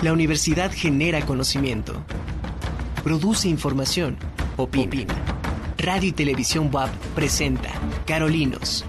La universidad genera conocimiento, produce información, opina. Radio y Televisión WAP presenta Carolinos.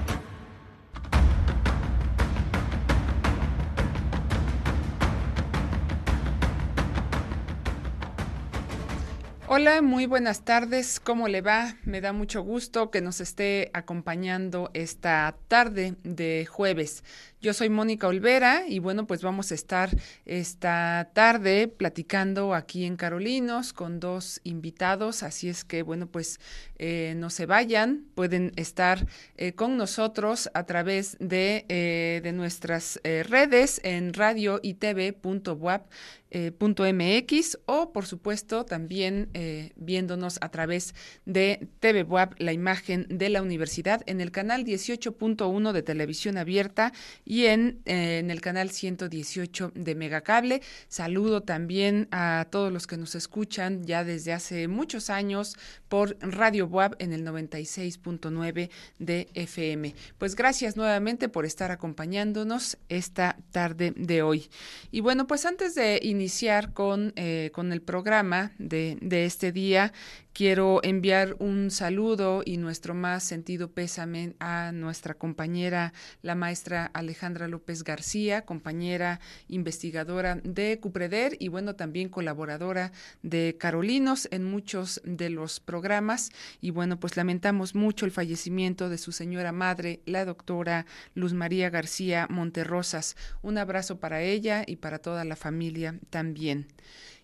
Hola, muy buenas tardes. ¿Cómo le va? Me da mucho gusto que nos esté acompañando esta tarde de jueves. Yo soy Mónica Olvera y bueno, pues vamos a estar esta tarde platicando aquí en Carolinos con dos invitados, así es que bueno, pues eh, no se vayan, pueden estar eh, con nosotros a través de, eh, de nuestras redes en radio y .mx o por supuesto también viéndonos a través de TV WAP, la imagen de la universidad en el canal 18.1 de televisión abierta y en, en el canal 118 de Megacable. Saludo también a todos los que nos escuchan ya desde hace muchos años por Radio WAP en el 96.9 de FM. Pues gracias nuevamente por estar acompañándonos esta tarde de hoy. Y bueno, pues antes de iniciar con, eh, con el programa de, de este día, Quiero enviar un saludo y nuestro más sentido pésame a nuestra compañera, la maestra Alejandra López García, compañera investigadora de Cupreder y bueno, también colaboradora de Carolinos en muchos de los programas. Y bueno, pues lamentamos mucho el fallecimiento de su señora madre, la doctora Luz María García Monterrosas. Un abrazo para ella y para toda la familia también.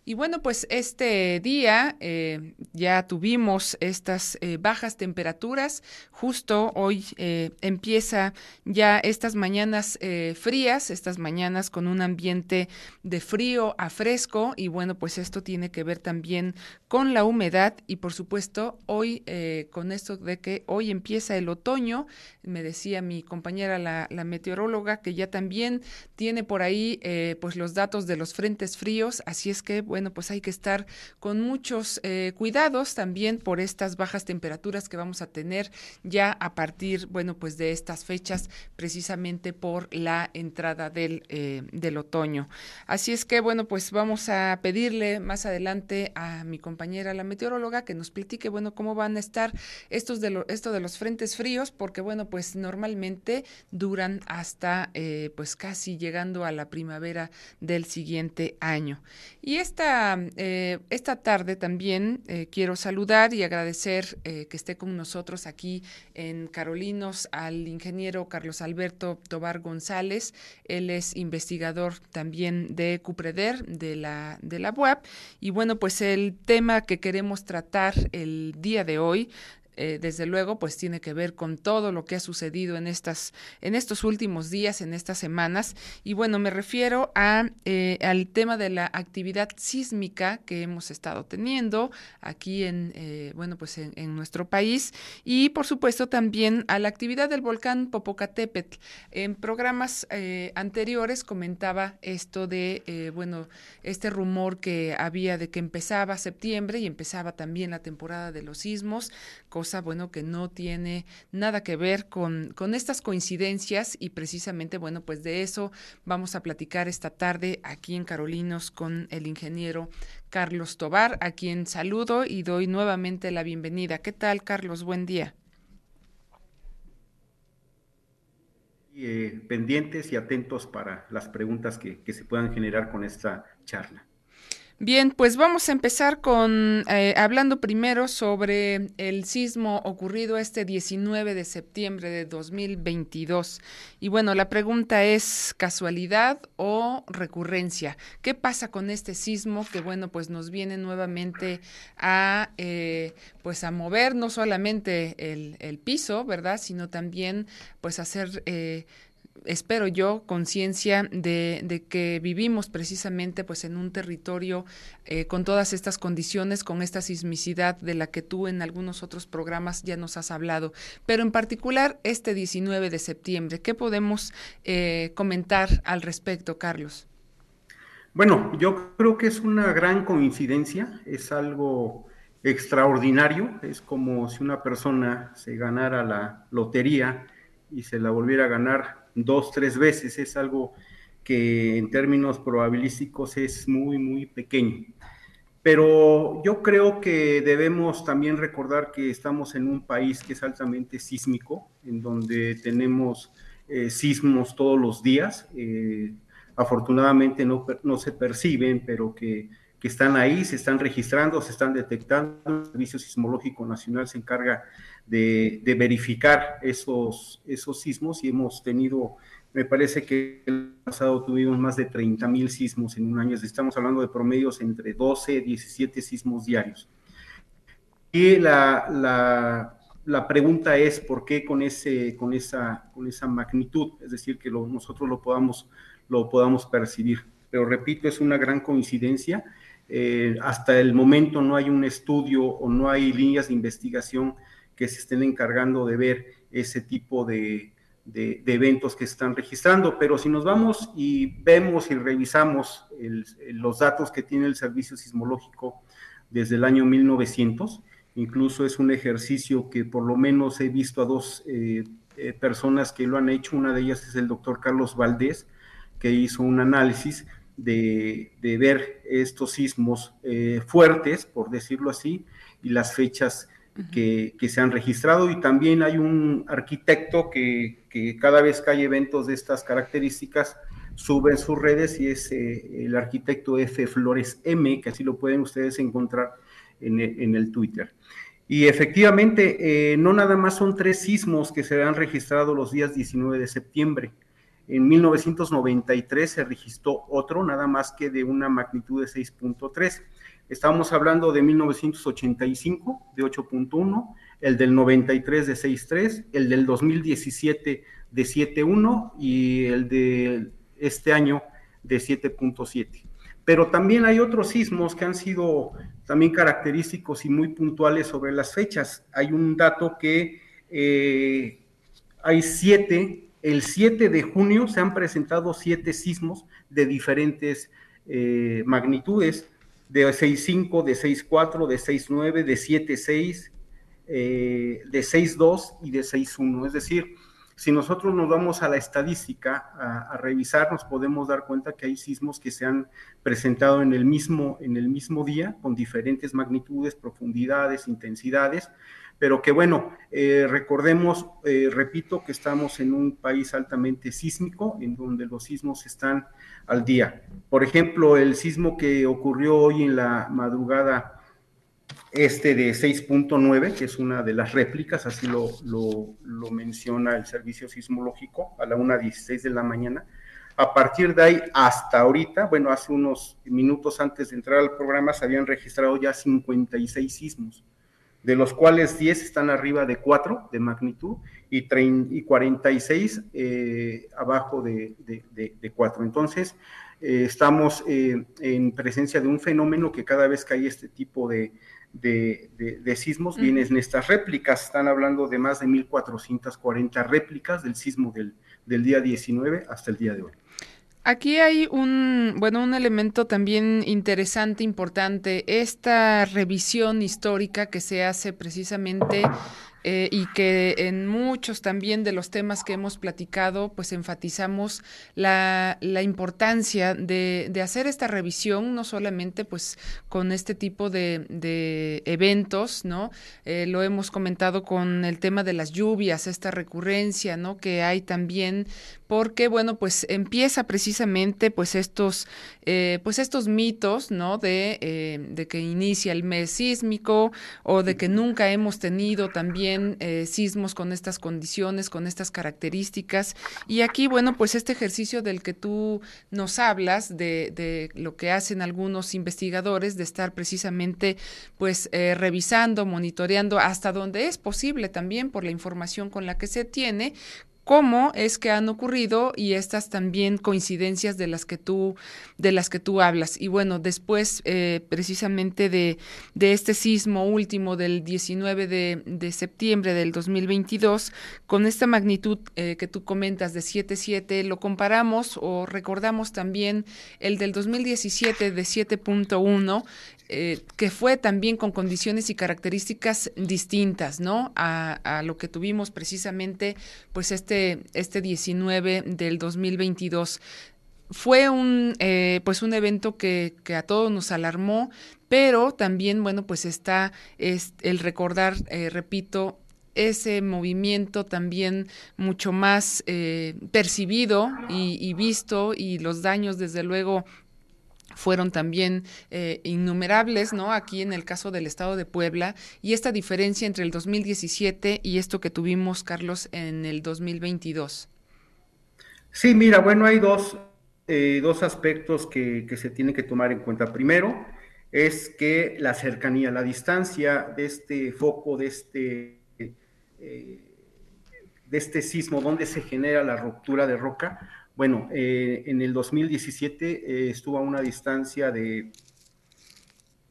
Y bueno, pues este día eh, ya tuvimos estas eh, bajas temperaturas. Justo hoy eh, empieza ya estas mañanas frías, estas mañanas con un ambiente de frío a fresco. Y bueno, pues esto tiene que ver también con la humedad y por supuesto hoy con esto de que hoy empieza el otoño. Me decía mi compañera la, la meteoróloga que ya también tiene por ahí pues los datos de los frentes fríos. Así es que bueno, pues hay que estar con muchos eh, cuidados también por estas bajas temperaturas que vamos a tener ya a partir, bueno, pues de estas fechas, precisamente por la entrada del, eh, del otoño. Así es que, bueno, pues vamos a pedirle más adelante a mi compañera, la meteoróloga, que nos platique, bueno, cómo van a estar estos de esto de los frentes fríos, porque, bueno, pues normalmente duran hasta, eh, pues casi llegando a la primavera del siguiente año. Y esta eh, esta tarde también eh, quiero saludar y agradecer eh, que esté con nosotros aquí en Carolinos al ingeniero Carlos Alberto Tobar González. Él es investigador también de Cupreder, de la, de la UAP. Y bueno, pues el tema que queremos tratar el día de hoy eh, desde luego, pues tiene que ver con todo lo que ha sucedido en estas, en estos últimos días, en estas semanas. Y bueno, me refiero a eh, al tema de la actividad sísmica que hemos estado teniendo aquí en, eh, bueno, pues en, nuestro país y por supuesto también a la actividad del volcán Popocatépetl. En programas anteriores comentaba esto de, bueno, este rumor que había de que empezaba septiembre y empezaba también la temporada de los sismos cosa, bueno, que no tiene nada que ver con, con estas coincidencias y precisamente, bueno, pues de eso vamos a platicar esta tarde aquí en Carolinos con el ingeniero Carlos Tobar, a quien saludo y doy nuevamente la bienvenida. ¿Qué tal, Carlos? Buen día. Eh, pendientes y atentos para las preguntas que, que se puedan generar con esta charla. Bien, pues vamos a empezar con eh, hablando primero sobre el sismo ocurrido este 19 de septiembre de 2022. Y bueno, la pregunta es casualidad o recurrencia. ¿Qué pasa con este sismo que bueno, pues nos viene nuevamente a eh, pues a mover no solamente el, el, piso, verdad, sino también pues hacer eh, espero yo, conciencia de, que vivimos precisamente pues en un territorio eh, con todas estas condiciones, con esta sismicidad de la que tú en algunos otros programas ya nos has hablado, pero en particular este 19 de septiembre, ¿qué podemos eh, comentar al respecto, Carlos? Bueno, yo creo que es una gran coincidencia, es algo extraordinario, es como si una persona se ganara la lotería y se la volviera a ganar dos, tres veces. Es algo que en términos probabilísticos es muy, muy pequeño. Pero yo creo que debemos también recordar que estamos en un país que es altamente sísmico, en donde tenemos eh, sismos todos los días. Eh, afortunadamente no, no, se perciben, pero que, que, están ahí, se están registrando, se están detectando. El Servicio Sismológico Nacional se encarga de, verificar esos, esos sismos y hemos tenido me parece que el pasado tuvimos más de 30 mil sismos en un año. Estamos hablando de promedios entre 12 y 17 sismos diarios. Y la, la, la, pregunta es por qué con, ese, con, esa, con esa magnitud, es decir, que nosotros lo podamos, lo podamos percibir. Pero repito, es una gran coincidencia. Eh, hasta el momento no hay un estudio o no hay líneas de investigación que se estén encargando de ver ese tipo de, de, eventos que están registrando, pero si nos vamos y vemos y revisamos los datos que tiene el Servicio Sismológico desde el año 1900, incluso es un ejercicio que por lo menos he visto a dos eh, eh, personas que lo han hecho, una de ellas es el doctor Carlos Valdés, que hizo un análisis de, ver estos sismos eh, fuertes, por decirlo así, y las fechas que, se han registrado y también hay un arquitecto que, cada vez que hay eventos de estas características sube en sus redes y es eh, el arquitecto F. Flores M, que así lo pueden ustedes encontrar en el, Twitter. Y efectivamente, eh, no nada más son tres sismos que se han registrado los días 19 de septiembre. En 1993 se registró otro, nada más que de una magnitud de 6.3. Estamos hablando de 1985 de 8.1, el del 93 de 6.3, el del 2017 de 7.1 y el de este año de 7.7. Pero también hay otros sismos que han sido también característicos y muy puntuales sobre las fechas. Hay un dato que eh, hay siete, el 7 de junio se han presentado siete sismos de diferentes eh, magnitudes de 6.5, de 6.4, de 6.9, de 7.6, eh, de 6.2 y de 6.1. Es decir, si nosotros nos vamos a la estadística a, revisar, nos podemos dar cuenta que hay sismos que se han presentado en el mismo, en el mismo día, con diferentes magnitudes, profundidades, intensidades, pero que bueno, eh, recordemos, eh, repito, que estamos en un país altamente sísmico, en donde los sismos están al día. Por ejemplo, el sismo que ocurrió hoy en la madrugada este de 6.9, que es una de las réplicas, así lo, lo, menciona el servicio sismológico, a la 1.16 de la mañana. A partir de ahí hasta ahorita, bueno, hace unos minutos antes de entrar al programa se habían registrado ya 56 sismos de los cuales 10 están arriba de 4 de magnitud y, y 46 eh, abajo de, de, 4. Entonces, eh, estamos eh, en presencia de un fenómeno que cada vez que hay este tipo de, sismos, vienen en estas réplicas. Están hablando de más de 1.440 réplicas del sismo del, del día 19 hasta el día de hoy. Aquí hay un, bueno, un elemento también interesante, importante, esta revisión histórica que se hace precisamente eh, y que en muchos también de los temas que hemos platicado, pues enfatizamos la, la importancia de, de, hacer esta revisión, no solamente pues con este tipo de, de eventos, ¿no? Eh, lo hemos comentado con el tema de las lluvias, esta recurrencia, ¿no? Que hay también porque bueno pues empieza precisamente pues estos eh, pues estos mitos no de, eh, de, que inicia el mes sísmico o de que nunca hemos tenido también eh, sismos con estas condiciones con estas características. Y aquí bueno pues este ejercicio del que tú nos hablas de, de lo que hacen algunos investigadores de estar precisamente pues revisando monitoreando hasta donde es posible también por la información con la que se tiene cómo es que han ocurrido y estas también coincidencias de las que tú de las que tú hablas y bueno después eh, precisamente de, de, este sismo último del 19 de, de, septiembre del 2022 con esta magnitud eh, que tú comentas de 7.7 lo comparamos o recordamos también el del 2017 de 7.1 eh, que fue también con condiciones y características distintas, ¿no? A, lo que tuvimos precisamente, pues este, este 19 del 2022. fue un, eh, pues un evento que, que, a todos nos alarmó, pero también, bueno, pues está es el recordar, eh, repito, ese movimiento también mucho más percibido y, visto y los daños, desde luego, fueron también eh, innumerables, ¿no? Aquí en el caso del Estado de Puebla y esta diferencia entre el 2017 y esto que tuvimos, Carlos, en el 2022. Sí, mira, bueno, hay dos, eh, dos aspectos que, que, se tienen que tomar en cuenta. Primero, es que la cercanía, la distancia de este foco, de este, eh, de este sismo, donde se genera la ruptura de roca, bueno, eh, en el 2017 eh, estuvo a una distancia de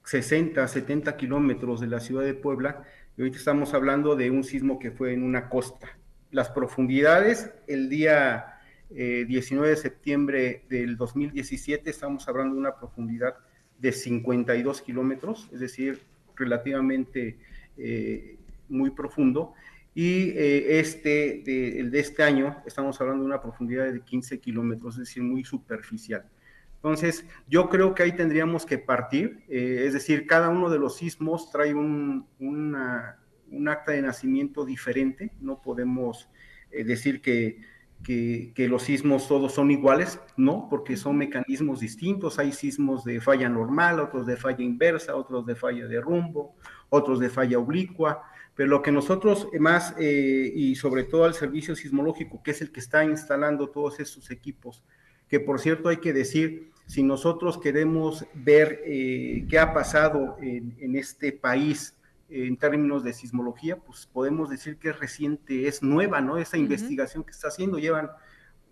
60, 70 kilómetros de la ciudad de Puebla, y ahorita estamos hablando de un sismo que fue en una costa. Las profundidades, el día eh, 19 de septiembre del 2017, estamos hablando de una profundidad de 52 kilómetros, es decir, relativamente eh, muy profundo, y eh, este, de, el de este año, estamos hablando de una profundidad de 15 kilómetros, es decir, muy superficial. Entonces, yo creo que ahí tendríamos que partir, eh, es decir, cada uno de los sismos trae un, una, un acta de nacimiento diferente, no podemos eh, decir que, que, que, los sismos todos son iguales, no, porque son mecanismos distintos, hay sismos de falla normal, otros de falla inversa, otros de falla de rumbo, otros de falla oblicua, pero lo que nosotros más, eh, y sobre todo al servicio sismológico, que es el que está instalando todos estos equipos, que por cierto hay que decir, si nosotros queremos ver eh, qué ha pasado en, en este país eh, en términos de sismología, pues podemos decir que es reciente, es nueva, ¿no? Esa uh -huh. investigación que está haciendo, llevan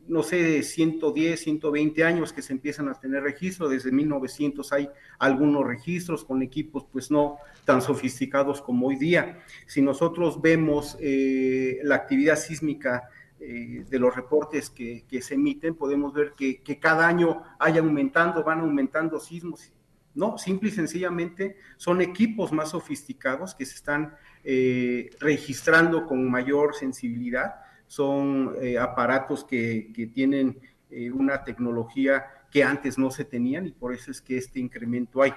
no sé, 110, 120 años que se empiezan a tener registro, desde 1900 hay algunos registros con equipos pues no tan sofisticados como hoy día. Si nosotros vemos eh, la actividad sísmica eh, de los reportes que, que, se emiten, podemos ver que, que cada año hay aumentando, van aumentando sismos. No, simple y sencillamente son equipos más sofisticados que se están eh, registrando con mayor sensibilidad son eh, aparatos que, que tienen eh, una tecnología que antes no se tenían y por eso es que este incremento hay.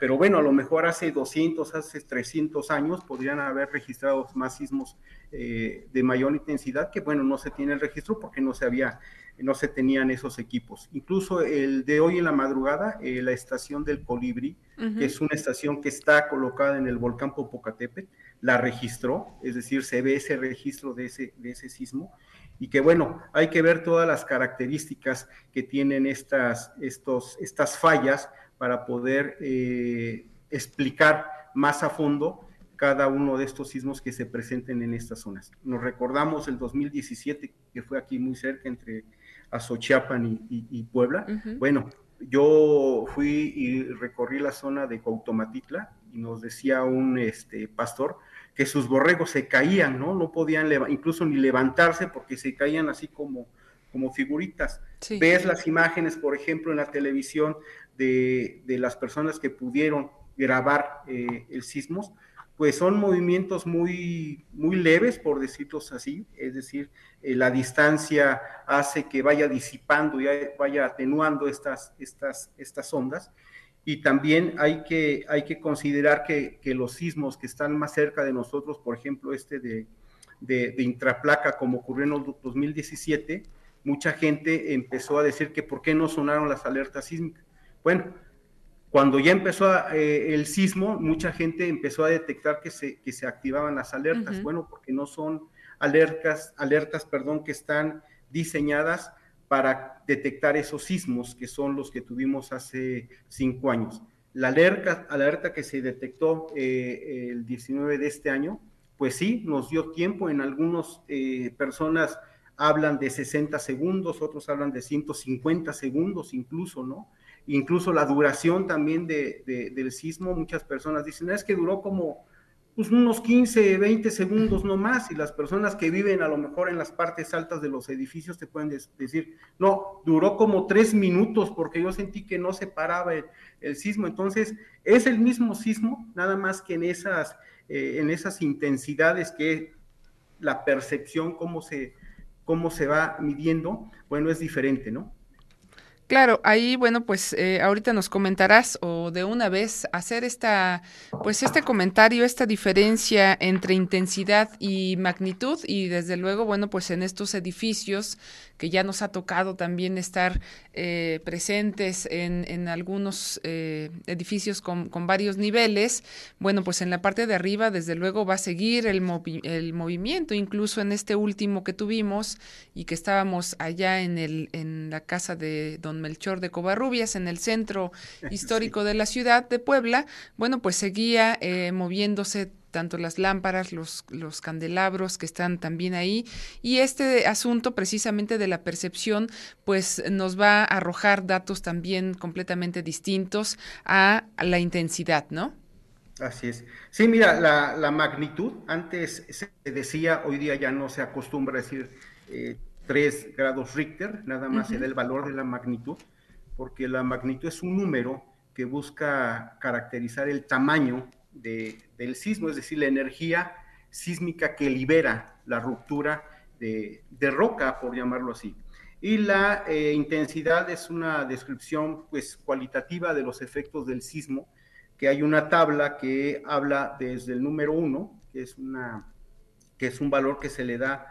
Pero bueno, a lo mejor hace 200, hace 300 años podrían haber registrado más sismos eh, de mayor intensidad que bueno, no se tiene el registro porque no se había, no se tenían esos equipos. Incluso el de hoy en la madrugada, eh, la estación del Colibrí, uh -huh. que es una estación que está colocada en el volcán Popocatépetl, la registró, es decir, se ve ese registro de ese, de ese sismo, y que bueno, hay que ver todas las características que tienen estas, estos, estas fallas para poder eh, explicar más a fondo cada uno de estos sismos que se presenten en estas zonas. Nos recordamos el 2017, que fue aquí muy cerca entre Azochiapan y, y, y Puebla. Uh -huh. Bueno, yo fui y recorrí la zona de Cuautomatitla y nos decía un este, pastor que sus borregos se caían, ¿no? No podían incluso ni levantarse porque se caían así como, como figuritas. Sí. Ves las imágenes, por ejemplo, en la televisión de, de las personas que pudieron grabar eh, el sismos, pues son movimientos muy, muy leves, por decirlos así, es decir, eh, la distancia hace que vaya disipando y vaya atenuando estas, estas, estas ondas. Y también hay que, hay que considerar que, los sismos que están más cerca de nosotros, por ejemplo, este de, de, de intraplaca, como ocurrió en el 2017, mucha gente empezó a decir que por qué no sonaron las alertas sísmicas. Bueno, cuando ya empezó a, eh, el sismo, mucha gente empezó a detectar que se, que se activaban las alertas. Uh -huh. Bueno, porque no son alertas, alertas, perdón, que están diseñadas para detectar esos sismos que son los que tuvimos hace cinco años. La alerta, alerta que se detectó eh, el 19 de este año, pues sí, nos dio tiempo. En algunas eh, personas hablan de 60 segundos, otros hablan de 150 segundos incluso, ¿no? Incluso la duración también de, de, del sismo, muchas personas dicen, es que duró como pues, unos 15, 20 segundos no más, y las personas que viven a lo mejor en las partes altas de los edificios te pueden decir, no, duró como tres minutos porque yo sentí que no se paraba el, el sismo, entonces es el mismo sismo, nada más que en esas, eh, en esas intensidades que la percepción, cómo se, cómo se va midiendo, bueno, es diferente, ¿no? Claro, ahí, bueno, pues eh, ahorita nos comentarás o de una vez hacer esta, pues este comentario, esta diferencia entre intensidad y magnitud y desde luego, bueno, pues en estos edificios que ya nos ha tocado también estar eh, presentes en, en algunos eh, edificios con, con, varios niveles, bueno, pues en la parte de arriba, desde luego, va a seguir el, movi el movimiento, incluso en este último que tuvimos y que estábamos allá en, el, en la casa de don Melchor de Covarrubias, en el centro histórico de la ciudad de Puebla, bueno, pues seguía eh, moviéndose tanto las lámparas, los, los candelabros que están también ahí. Y este asunto precisamente de la percepción, pues nos va a arrojar datos también completamente distintos a la intensidad, ¿no? Así es. Sí, mira, la, la magnitud, antes se decía, hoy día ya no se acostumbra a decir eh, 3 grados Richter, nada más se da el valor de la magnitud, porque la magnitud es un número que busca caracterizar el tamaño de, del sismo, es decir, la energía sísmica que libera la ruptura de, de roca, por llamarlo así. Y la eh, intensidad es una descripción pues, cualitativa de los efectos del sismo, que hay una tabla que habla desde el número 1, que es, una, que es un valor que se le da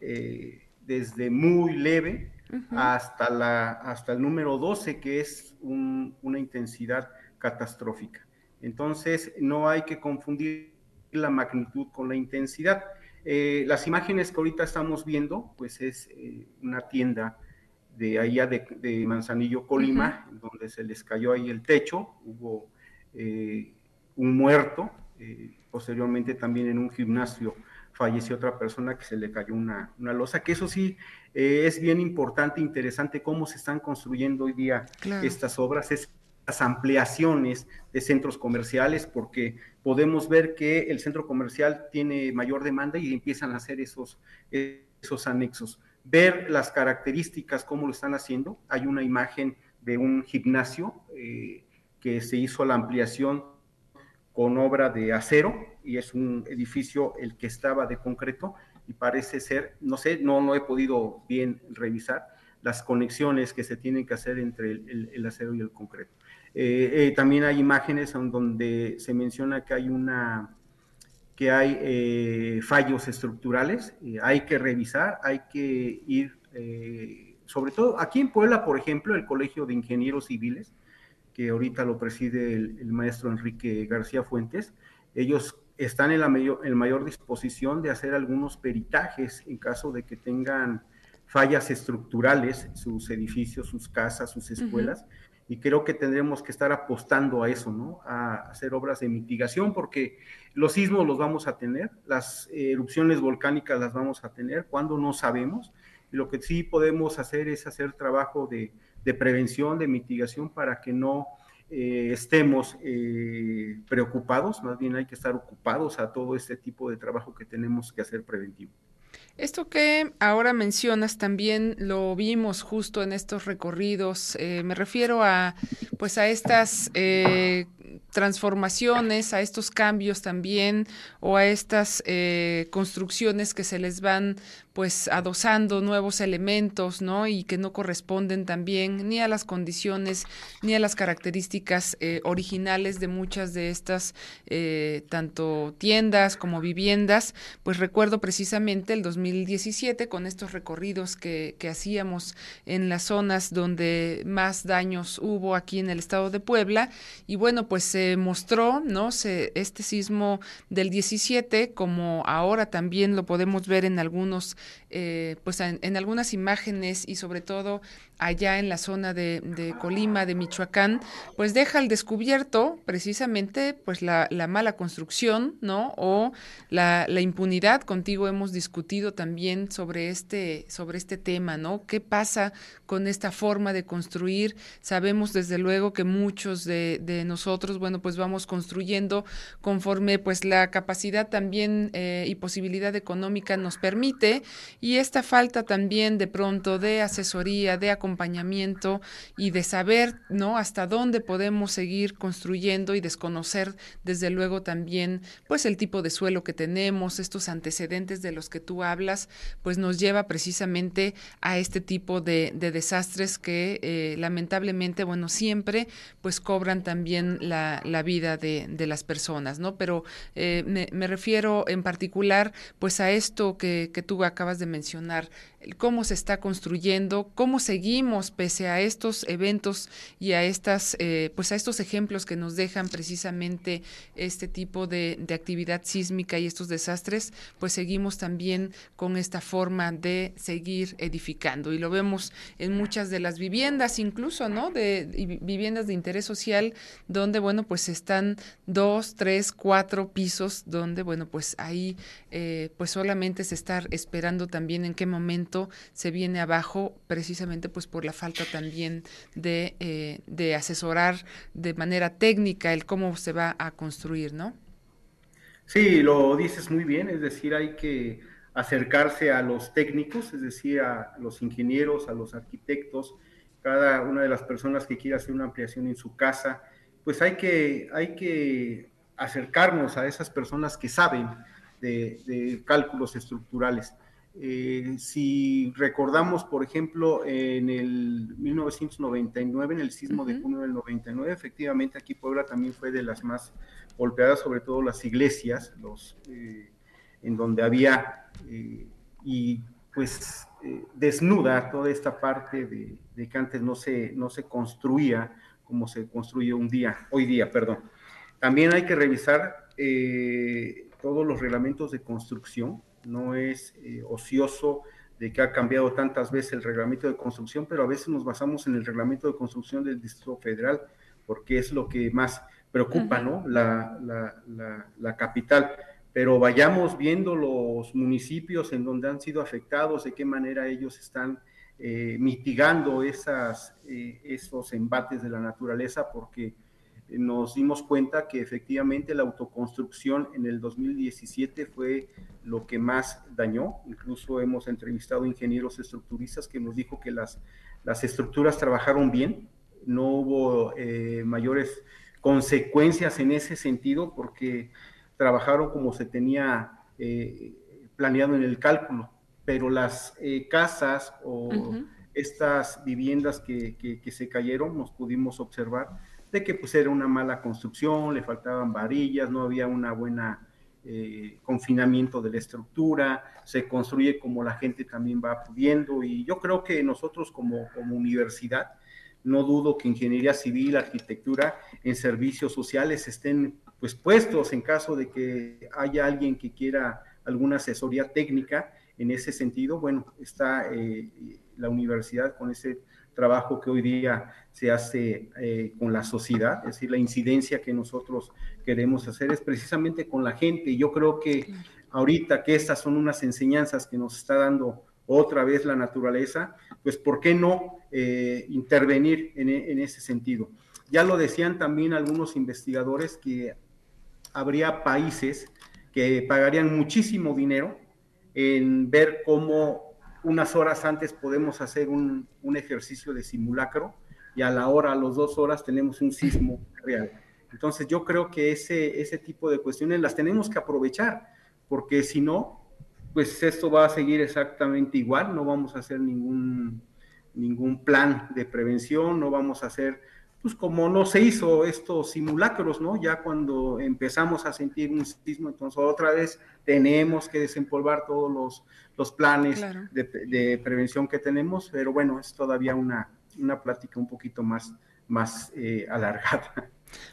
eh, desde muy leve hasta, la, hasta el número 12, que es una intensidad catastrófica. Entonces, no hay que confundir la magnitud con la intensidad. Eh, las imágenes que ahorita estamos viendo, pues es eh, una tienda de allá de, Manzanillo, Colima, donde se les cayó ahí el techo, hubo eh, un muerto, posteriormente también en un gimnasio falleció otra persona que se le cayó una, una losa, que eso sí eh, es bien importante, interesante cómo se están construyendo hoy día estas obras, estas ampliaciones de centros comerciales, porque podemos ver que el centro comercial tiene mayor demanda y empiezan a hacer esos, esos anexos. Ver las características, cómo lo están haciendo. Hay una imagen de un gimnasio eh, que se hizo la ampliación con obra de acero y es un edificio el que estaba de concreto y parece ser, no sé, no, no he podido bien revisar las conexiones que se tienen que hacer entre el, acero y el concreto. Eh, eh, también hay imágenes donde se menciona que hay una que hay eh, fallos estructurales, hay que revisar, hay que ir, sobre todo aquí en Puebla, por ejemplo, el Colegio de Ingenieros Civiles, que ahorita lo preside el maestro Enrique García Fuentes, ellos están en la mayor, en mayor disposición de hacer algunos peritajes en caso de que tengan fallas estructurales, sus edificios, sus casas, sus escuelas. Y creo que tendremos que estar apostando a eso, ¿no? A hacer obras de mitigación, porque los sismos los vamos a tener, las erupciones volcánicas las vamos a tener, cuando no sabemos. Y lo que sí podemos hacer es hacer trabajo de, de prevención, de mitigación, para que no eh, estemos eh, preocupados, más bien hay que estar ocupados a todo este tipo de trabajo que tenemos que hacer preventivo. Esto que ahora mencionas también lo vimos justo en estos recorridos. Eh, me refiero a, pues, a estas transformaciones, a estos cambios también o a estas construcciones que se les van pues adosando nuevos elementos, ¿no? Y que no corresponden también ni a las condiciones ni a las características eh, originales de muchas de estas, eh, tanto tiendas como viviendas. Pues recuerdo precisamente el 2017 con estos recorridos que, que hacíamos en las zonas donde más daños hubo aquí en el estado de Puebla. Y bueno, pues se mostró, ¿no? Este sismo del 17, como ahora también lo podemos ver en algunos eh, pues en, algunas imágenes y sobre todo allá en la zona de, Colima, de Michoacán, pues deja al descubierto precisamente pues la, mala construcción, ¿no? O la, impunidad. Contigo hemos discutido también sobre este, sobre este tema, ¿no? ¿Qué pasa con esta forma de construir? Sabemos desde luego que muchos de, nosotros bueno, pues vamos construyendo conforme pues la capacidad también eh, y posibilidad económica nos permite y esta falta también de pronto de asesoría, de acompañamiento y de saber, ¿no? Hasta dónde podemos seguir construyendo y desconocer desde luego también pues el tipo de suelo que tenemos, estos antecedentes de los que tú hablas, pues nos lleva precisamente a este tipo de, desastres que eh, lamentablemente, bueno, siempre pues cobran también la, vida de, las personas, ¿no? Pero eh, me, refiero en particular pues a esto que, que tú acabas de mencionar, cómo se está construyendo, cómo seguimos pese a estos eventos y a estas, eh, pues a estos ejemplos que nos dejan precisamente este tipo de, actividad sísmica y estos desastres, pues seguimos también con esta forma de seguir edificando y lo vemos en muchas de las viviendas, incluso, ¿no? De viviendas de interés social, donde, bueno, pues están dos, tres, cuatro pisos, donde, bueno, pues ahí, eh, pues solamente se está esperando también en qué momento se viene abajo precisamente pues por la falta también de, eh, de asesorar de manera técnica el cómo se va a construir, ¿no? Sí, lo dices muy bien, es decir, hay que acercarse a los técnicos, es decir, a los ingenieros, a los arquitectos, cada una de las personas que quiera hacer una ampliación en su casa, pues hay que, hay que acercarnos a esas personas que saben de cálculos estructurales. Eh, si recordamos, por ejemplo, en el 1999, en el sismo de junio del 99, efectivamente aquí Puebla también fue de las más golpeadas, sobre todo las iglesias, los, eh, en donde había, eh, y pues desnuda toda esta parte de, de, que antes no se, no se construía como se construye un día, hoy día, perdón. También hay que revisar todos los reglamentos de construcción, no es eh, ocioso de que ha cambiado tantas veces el reglamento de construcción, pero a veces nos basamos en el reglamento de construcción del Distrito Federal, porque es lo que más preocupa, ¿no? La, la, capital. Pero vayamos viendo los municipios en donde han sido afectados, de qué manera ellos están eh, mitigando esas, eh, esos embates de la naturaleza, porque nos dimos cuenta que efectivamente la autoconstrucción en el 2017 fue lo que más dañó. Incluso hemos entrevistado ingenieros estructuristas que nos dijo que las, las estructuras trabajaron bien, no hubo eh, mayores consecuencias en ese sentido porque trabajaron como se tenía eh, planeado en el cálculo, pero las eh, casas o estas viviendas que, que se cayeron, nos pudimos observar, de que pues era una mala construcción, le faltaban varillas, no había una buena eh, confinamiento de la estructura, se construye como la gente también va pudiendo y yo creo que nosotros como, como universidad, no dudo que ingeniería civil, arquitectura, en servicios sociales estén pues puestos en caso de que haya alguien que quiera alguna asesoría técnica en ese sentido, bueno, está eh, la universidad con ese trabajo que hoy día se hace eh, con la sociedad, es decir, la incidencia que nosotros queremos hacer es precisamente con la gente. Yo creo que ahorita que estas son unas enseñanzas que nos está dando otra vez la naturaleza, pues ¿por qué no eh, intervenir en, en ese sentido? Ya lo decían también algunos investigadores que habría países que pagarían muchísimo dinero en ver cómo unas horas antes podemos hacer un, ejercicio de simulacro y a la hora, a las dos horas, tenemos un sismo real. Entonces yo creo que ese, ese tipo de cuestiones las tenemos que aprovechar, porque si no, pues esto va a seguir exactamente igual, no vamos a hacer ningún, ningún plan de prevención, no vamos a hacer pues como no se hizo estos simulacros, ¿no? Ya cuando empezamos a sentir un sismo, entonces otra vez tenemos que desempolvar todos los, los planes de, prevención que tenemos, pero bueno, es todavía una, una plática un poquito más, más eh, alargada.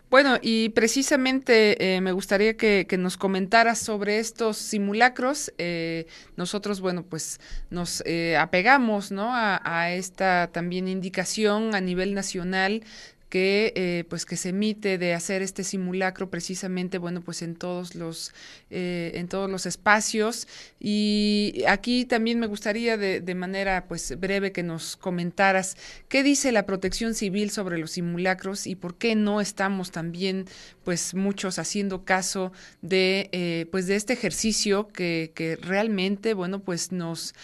Bueno, y precisamente eh, me gustaría que, nos comentaras sobre estos simulacros. Eh, nosotros, bueno, pues nos apegamos ¿no? a, a, esta también indicación a nivel nacional que eh, pues que se emite de hacer este simulacro precisamente bueno pues en todos los eh, en todos los espacios. Y aquí también me gustaría de, manera pues breve que nos comentaras qué dice la Protección Civil sobre los simulacros y por qué no estamos también pues muchos haciendo caso de eh, pues de este ejercicio que, que realmente bueno pues nos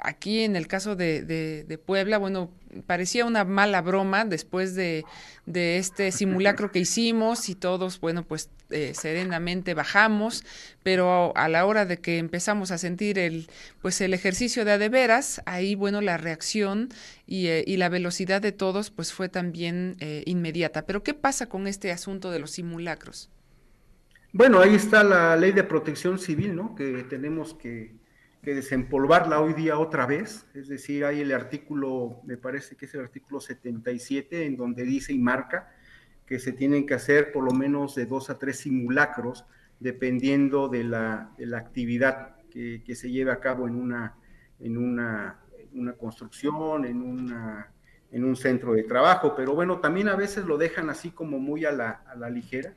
aquí en el caso de, de, Puebla, bueno, parecía una mala broma después de, de, este simulacro que hicimos y todos, bueno, pues eh, serenamente bajamos, pero a la hora de que empezamos a sentir el, pues el ejercicio de adeveras, ahí, bueno, la reacción y, eh, y la velocidad de todos, pues fue también inmediata. Pero ¿qué pasa con este asunto de los simulacros? Bueno, ahí está la ley de protección civil, ¿no? Que tenemos que que desempolvarla hoy día otra vez, es decir, hay el artículo, me parece que es el artículo 77, en donde dice y marca que se tienen que hacer por lo menos de dos a tres simulacros, dependiendo de la, actividad que, que, se lleve a cabo en una, en una, una construcción, en, una, en un centro de trabajo, pero bueno, también a veces lo dejan así como muy a la, a la ligera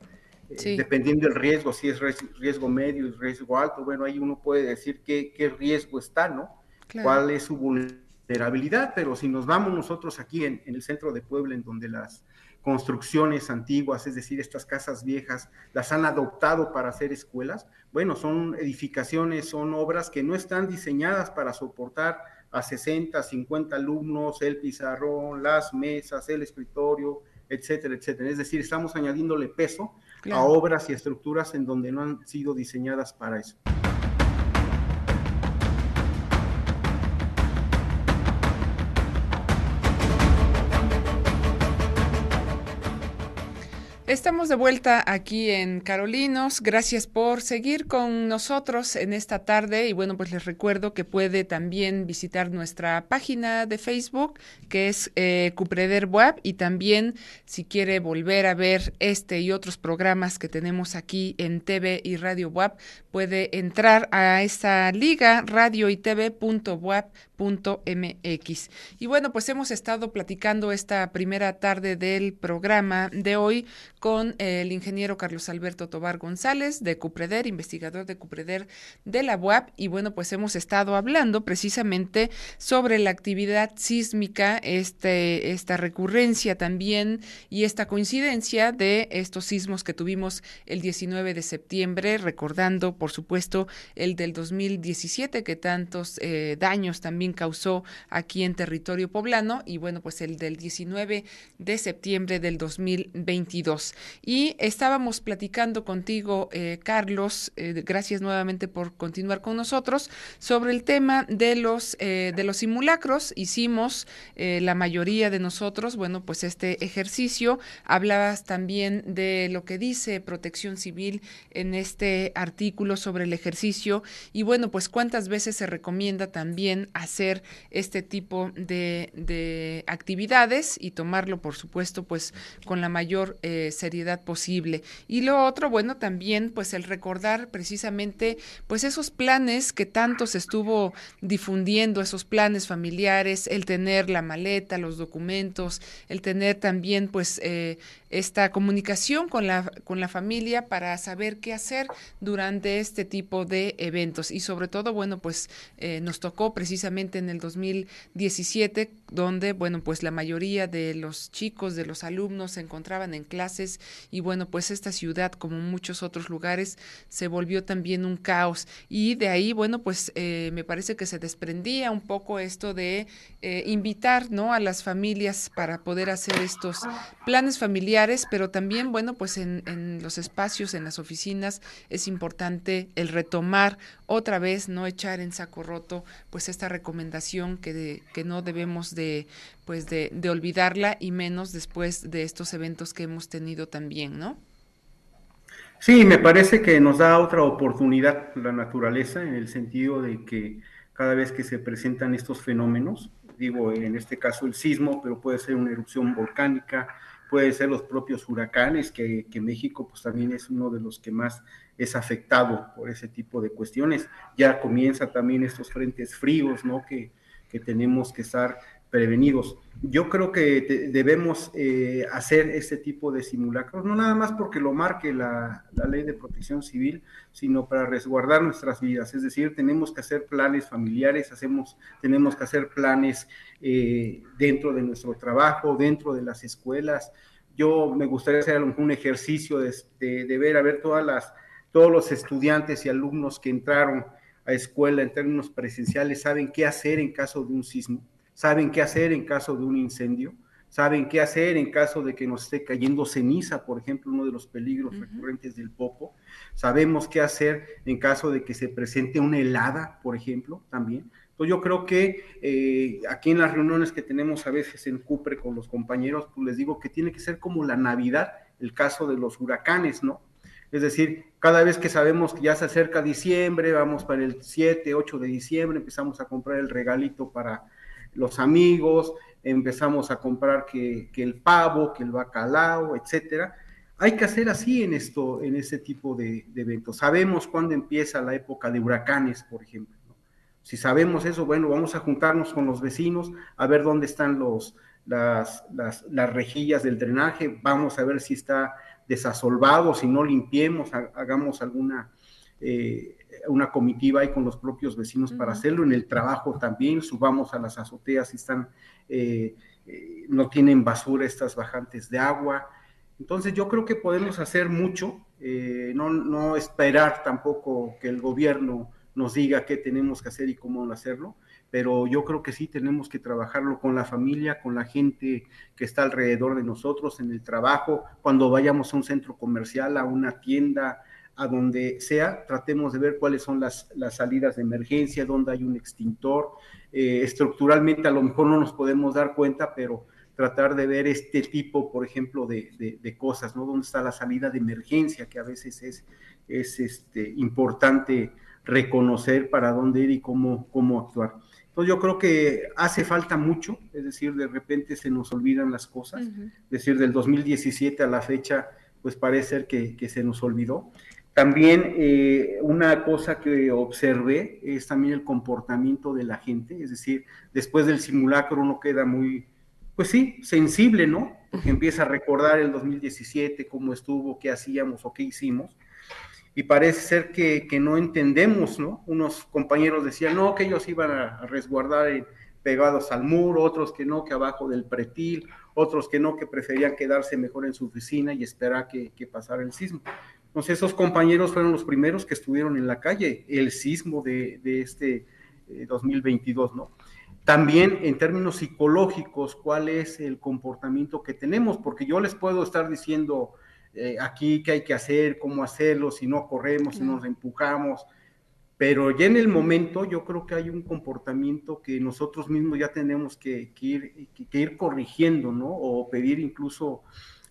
eh, dependiendo del riesgo, si es riesgo medio y riesgo alto, bueno, ahí uno puede decir qué, qué riesgo está, ¿no? ¿Cuál es su vulnerabilidad? Pero si nos vamos nosotros aquí en, en, el centro de Puebla, en donde las construcciones antiguas, es decir, estas casas viejas, las han adoptado para hacer escuelas, bueno, son edificaciones, son obras que no están diseñadas para soportar a 60, 50 alumnos, el pizarrón, las mesas, el escritorio, etcétera, etcétera. Es decir, estamos añadiéndole peso a obras y estructuras en donde no han sido diseñadas para eso. Estamos de vuelta aquí en Carolinos. Gracias por seguir con nosotros en esta tarde. Y bueno, pues les recuerdo que puede también visitar nuestra página de Facebook, que es eh, Cupreder Web. Y también, si quiere volver a ver este y otros programas que tenemos aquí en TV y Radio Web, puede entrar a esta liga radio y mx Y bueno, pues hemos estado platicando esta primera tarde del programa de hoy con el ingeniero Carlos Alberto Tobar González de Cupreder, investigador de Cupreder de la UAP. Y bueno, pues hemos estado hablando precisamente sobre la actividad sísmica, este, esta recurrencia también y esta coincidencia de estos sismos que tuvimos el 19 de septiembre, recordando, por supuesto, el del 2017 que tantos eh, daños también causó aquí en territorio poblano y bueno, pues el del 19 de septiembre del 2022. Y estábamos platicando contigo, eh, Carlos, eh, gracias nuevamente por continuar con nosotros, sobre el tema de los, eh, de los simulacros. Hicimos la mayoría de nosotros, bueno, pues este ejercicio. Hablabas también de lo que dice Protección Civil en este artículo sobre el ejercicio y bueno, pues cuántas veces se recomienda también hacer este tipo de, de actividades y tomarlo, por supuesto, pues con la mayor eh, seriedad posible. Y lo otro, bueno, también pues el recordar precisamente pues esos planes que tanto se estuvo difundiendo, esos planes familiares, el tener la maleta, los documentos, el tener también pues eh, esta comunicación con la, con la familia para saber qué hacer durante este tipo de eventos. Y sobre todo, bueno, pues eh, nos tocó precisamente en el 2017, donde, bueno, pues la mayoría de los chicos, de los alumnos se encontraban en clases y, bueno, pues esta ciudad, como muchos otros lugares, se volvió también un caos. Y de ahí, bueno, pues eh, me parece que se desprendía un poco esto de eh, invitar, ¿no? A las familias para poder hacer estos planes familiares pero también, bueno, pues en, los espacios, en las oficinas, es importante el retomar otra vez, no echar en saco roto, pues esta recomendación que, que no debemos de, pues de olvidarla y menos después de estos eventos que hemos tenido también, ¿no? Sí, me parece que nos da otra oportunidad la naturaleza en el sentido de que cada vez que se presentan estos fenómenos, digo en este caso el sismo, pero puede ser una erupción volcánica, puede ser los propios huracanes, que, México pues también es uno de los que más es afectado por ese tipo de cuestiones. Ya comienza también estos frentes fríos, ¿no? Que, que tenemos que estar prevenidos. Yo creo que debemos eh, hacer este tipo de simulacros, no nada más porque lo marque la, ley de protección civil, sino para resguardar nuestras vidas. Es decir, tenemos que hacer planes familiares, hacemos, tenemos que hacer planes eh, dentro de nuestro trabajo, dentro de las escuelas. Yo me gustaría hacer un ejercicio de, ver a ver todas las, todos los estudiantes y alumnos que entraron a escuela en términos presenciales saben qué hacer en caso de un sismo saben qué hacer en caso de un incendio, saben qué hacer en caso de que nos esté cayendo ceniza, por ejemplo, uno de los peligros recurrentes del popo, sabemos qué hacer en caso de que se presente una helada, por ejemplo, también. Entonces yo creo que eh, aquí en las reuniones que tenemos a veces en Cupre con los compañeros, pues les digo que tiene que ser como la Navidad, el caso de los huracanes, ¿no? Es decir, cada vez que sabemos que ya se acerca diciembre, vamos para el 7, 8 de diciembre, empezamos a comprar el regalito para los amigos, empezamos a comprar que, el pavo, que el bacalao, etcétera. Hay que hacer así en esto, en ese tipo de, eventos. Sabemos cuándo empieza la época de huracanes, por ejemplo. Si sabemos eso, bueno, vamos a juntarnos con los vecinos a ver dónde están los, las, las, rejillas del drenaje, vamos a ver si está desasolvado, si no limpiemos, hagamos alguna eh, una comitiva ahí con los propios vecinos para hacerlo, en el trabajo también, subamos a las azoteas si están, eh, eh, no tienen basura estas bajantes de agua. Entonces yo creo que podemos hacer mucho, eh, no, no esperar tampoco que el gobierno nos diga qué tenemos que hacer y cómo hacerlo, pero yo creo que sí tenemos que trabajarlo con la familia, con la gente que está alrededor de nosotros, en el trabajo, cuando vayamos a un centro comercial, a una tienda, a donde sea, tratemos de ver cuáles son las, salidas de emergencia, dónde hay un extintor. Eh, estructuralmente a lo mejor no nos podemos dar cuenta, pero tratar de ver este tipo, por ejemplo, de, cosas, ¿no? Dónde está la salida de emergencia, que a veces es, es este, importante reconocer para dónde ir y cómo, cómo actuar. Entonces yo creo que hace falta mucho, es decir, de repente se nos olvidan las cosas, es decir, del 2017 a la fecha, pues parece ser que, que se nos olvidó. También eh, una cosa que observé es también el comportamiento de la gente, es decir, después del simulacro uno queda muy, pues sí, sensible, ¿no? Porque empieza a recordar el 2017, cómo estuvo, qué hacíamos o qué hicimos. Y parece ser que, no entendemos, ¿no? Unos compañeros decían, no, que ellos iban a, resguardar pegados al muro, otros que no, que abajo del pretil, otros que no, que preferían quedarse mejor en su oficina y esperar que, que pasara el sismo. Entonces esos compañeros fueron los primeros que estuvieron en la calle, el sismo de, este 2022, eh, ¿no? También en términos psicológicos, ¿cuál es el comportamiento que tenemos? Porque yo les puedo estar diciendo eh, aquí qué hay que hacer, cómo hacerlo, si no corremos, si nos empujamos, pero ya en el momento yo creo que hay un comportamiento que nosotros mismos ya tenemos que, ir, que ir corrigiendo, ¿no? O pedir incluso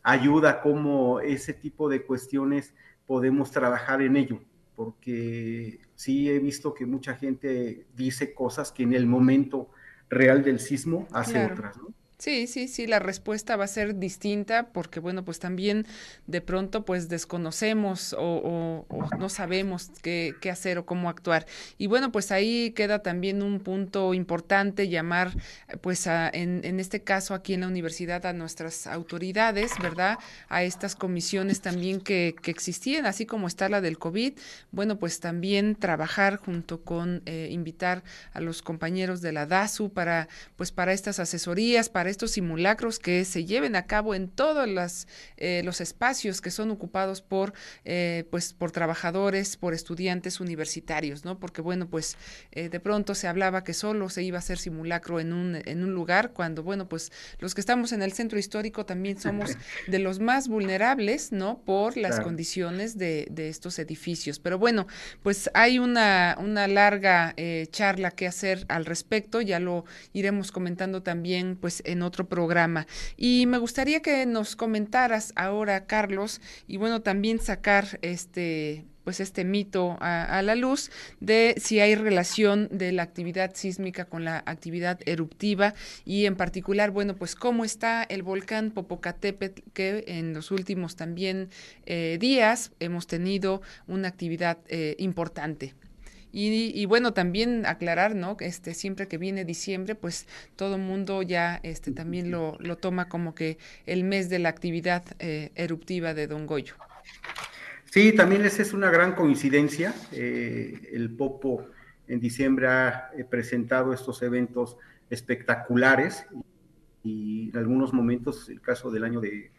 ayuda como ese tipo de cuestiones podemos trabajar en ello, porque sí he visto que mucha gente dice cosas que en el momento real del sismo hace otras, ¿no? Sí, sí, sí, la respuesta va a ser distinta porque, bueno, pues también de pronto pues desconocemos o, no sabemos qué, qué, hacer o cómo actuar. Y bueno, pues ahí queda también un punto importante llamar, pues a, en, en este caso aquí en la universidad a nuestras autoridades, ¿verdad? A estas comisiones también que, que existían, así como está la del COVID, bueno, pues también trabajar junto con eh, invitar a los compañeros de la DASU para, pues para estas asesorías, para estos simulacros que se lleven a cabo en todos las, eh, los espacios que son ocupados por, eh, pues, por trabajadores, por estudiantes universitarios, ¿no? Porque, bueno, pues eh, de pronto se hablaba que solo se iba a hacer simulacro en un, en un lugar, cuando, bueno, pues los que estamos en el centro histórico también somos de los más vulnerables, ¿no? Por las condiciones de, de, estos edificios. Pero bueno, pues hay una, una larga charla que hacer al respecto, ya lo iremos comentando también, pues, en otro programa. Y me gustaría que nos comentaras ahora, Carlos, y bueno, también sacar este pues este mito a, la luz de si hay relación de la actividad sísmica con la actividad eruptiva y en particular, bueno, pues cómo está el volcán Popocatépetl que en los últimos también eh, días hemos tenido una actividad eh, importante. Y, bueno, también aclarar, ¿no? Este, siempre que viene diciembre, pues todo el mundo ya este, también lo, lo, toma como que el mes de la actividad eh, eruptiva de Don Goyo. Sí, también esa es una gran coincidencia. Eh, el Popo en diciembre ha eh, presentado estos eventos espectaculares y en algunos momentos, el caso del año de,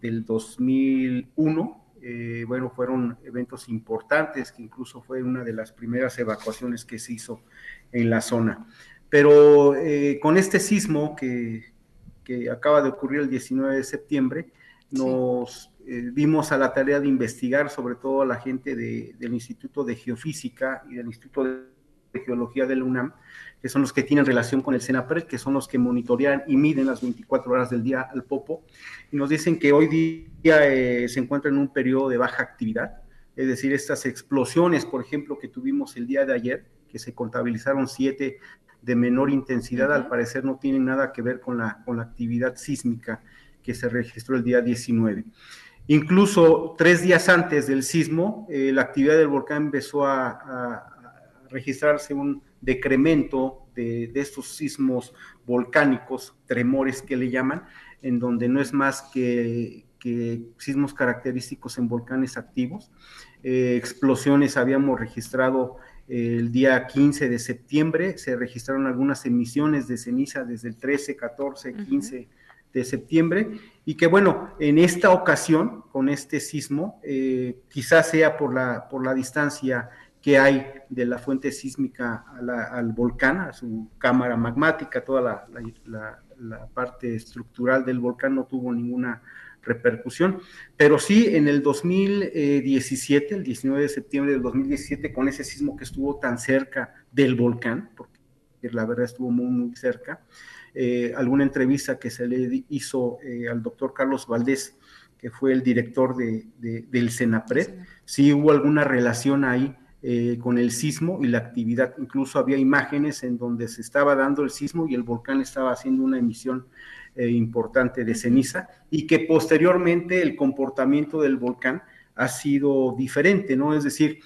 del 2001, eh, bueno, fueron eventos importantes, que incluso fue una de las primeras evacuaciones que se hizo en la zona. Pero eh, con este sismo que, acaba de ocurrir el 19 de septiembre, nos eh, dimos a la tarea de investigar, sobre todo a la gente del Instituto de Geofísica y del Instituto de Geología de la UNAM, que son los que tienen relación con el CENAPRED, que son los que monitorean y miden las 24 horas del día al Popo, y nos dicen que hoy día eh, se encuentra en un periodo de baja actividad, es decir, estas explosiones, por ejemplo, que tuvimos el día de ayer, que se contabilizaron siete de menor intensidad, al parecer no tienen nada que ver con la, con la actividad sísmica que se registró el día 19. Incluso tres días antes del sismo, eh, la actividad del volcán empezó a registrarse un decremento de, estos sismos volcánicos, tremores que le llaman, en donde no es más que, sismos característicos en volcanes activos. Eh, explosiones habíamos registrado el día 15 de septiembre, se registraron algunas emisiones de ceniza desde el 13, 14, 15 de septiembre, y que bueno, en esta ocasión, con este sismo, eh, quizás sea por la, por la distancia que hay de la fuente sísmica al volcán, a su cámara magmática, toda la, parte estructural del volcán no tuvo ninguna repercusión, pero sí en el 2017, el 19 de septiembre del 2017, con ese sismo que estuvo tan cerca del volcán, porque la verdad estuvo muy, muy cerca, eh, alguna entrevista que se le hizo eh, al doctor Carlos Valdés, que fue el director de, del CENAPRED, sí hubo alguna relación ahí eh, con el sismo y la actividad. Incluso había imágenes en donde se estaba dando el sismo y el volcán estaba haciendo una emisión eh, importante de ceniza y que posteriormente el comportamiento del volcán ha sido diferente, ¿no? Es decir,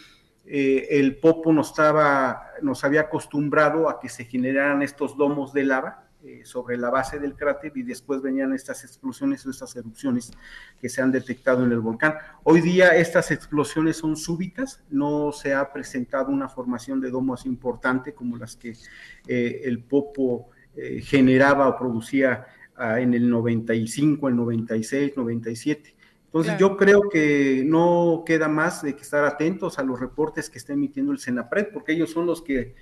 eh, el Popo nos, estaba, nos había acostumbrado a que se generaran estos domos de lava eh, sobre la base del cráter y después venían estas explosiones o estas erupciones que se han detectado en el volcán. Hoy día estas explosiones son súbitas, no se ha presentado una formación de domos importante como las que eh, el Popo eh, generaba o producía ah, en el 95, el 96, 97. Entonces yo creo que no queda más de que estar atentos a los reportes que está emitiendo el Senapred, porque ellos son los que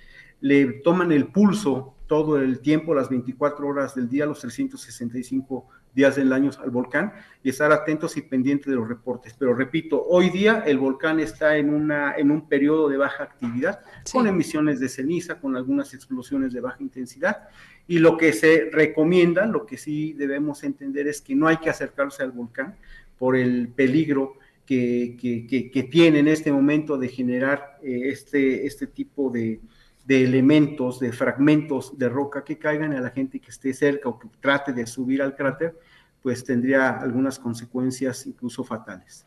le toman el pulso todo el tiempo, las 24 horas del día, los 365 días del año al volcán y estar atentos y pendientes de los reportes. Pero repito, hoy día el volcán está en, una, en un periodo de baja actividad, con emisiones de ceniza, con algunas explosiones de baja intensidad. Y lo que se recomienda, lo que sí debemos entender es que no hay que acercarse al volcán por el peligro que, que, tiene en este momento de generar eh, este, este tipo de, de elementos, de fragmentos de roca que caigan a la gente que esté cerca o que trate de subir al cráter, pues tendría algunas consecuencias incluso fatales.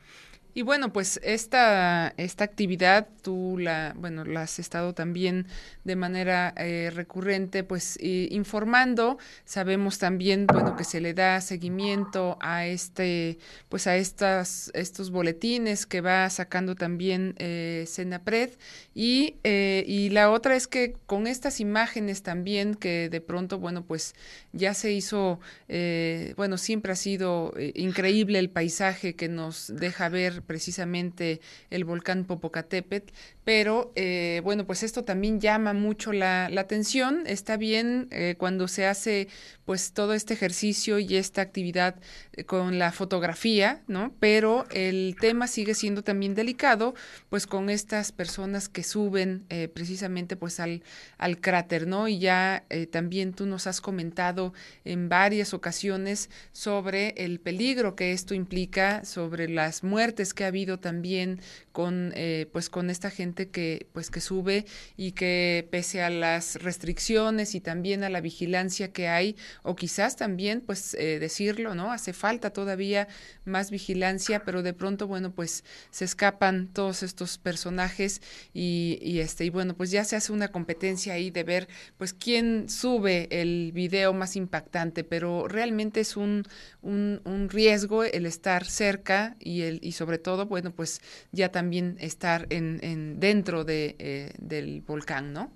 Y bueno, pues esta, esta actividad tú la, bueno, la has estado también de manera eh, recurrente, pues informando. Sabemos también, bueno, que se le da seguimiento a este, pues a estas, estos boletines que va sacando también eh, Senapred. Y, eh, y la otra es que con estas imágenes también que de pronto, bueno, pues ya se hizo, eh, bueno, siempre ha sido increíble el paisaje que nos deja ver precisamente el volcán Popocatépetl, pero eh, bueno, pues esto también llama mucho la, atención. Está bien eh, cuando se hace pues todo este ejercicio y esta actividad eh, con la fotografía, ¿no? Pero el tema sigue siendo también delicado, pues con estas personas que suben precisamente pues al, al cráter, ¿no? Y ya también tú nos has comentado en varias ocasiones sobre el peligro que esto implica, sobre las muertes que ha habido también con pues con esta gente que pues que sube y que pese a las restricciones y también a la vigilancia que hay o quizás también pues eh, decirlo no hace falta todavía más vigilancia pero de pronto bueno pues se escapan todos estos personajes y, este y bueno pues ya se hace una competencia ahí de ver pues quién sube el video más impactante pero realmente es un, un, riesgo el estar cerca y el y sobre todo bueno pues ya también también estar en, en dentro de, eh, del volcán, ¿no?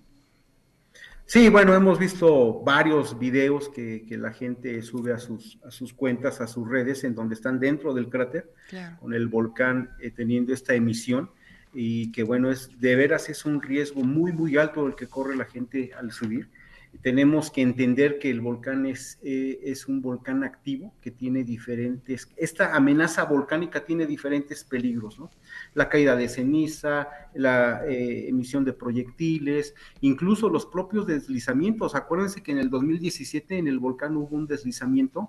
Sí, bueno, hemos visto varios videos que, que, la gente sube a sus, a sus cuentas, a sus redes, en donde están dentro del cráter, claro. con el volcán eh, teniendo esta emisión, y que bueno, es de veras es un riesgo muy, muy alto el que corre la gente al subir tenemos que entender que el volcán es, eh, es un volcán activo que tiene diferentes, esta amenaza volcánica tiene diferentes peligros, ¿no? La caída de ceniza, la eh, emisión de proyectiles, incluso los propios deslizamientos. Acuérdense que en el 2017 en el volcán hubo un deslizamiento,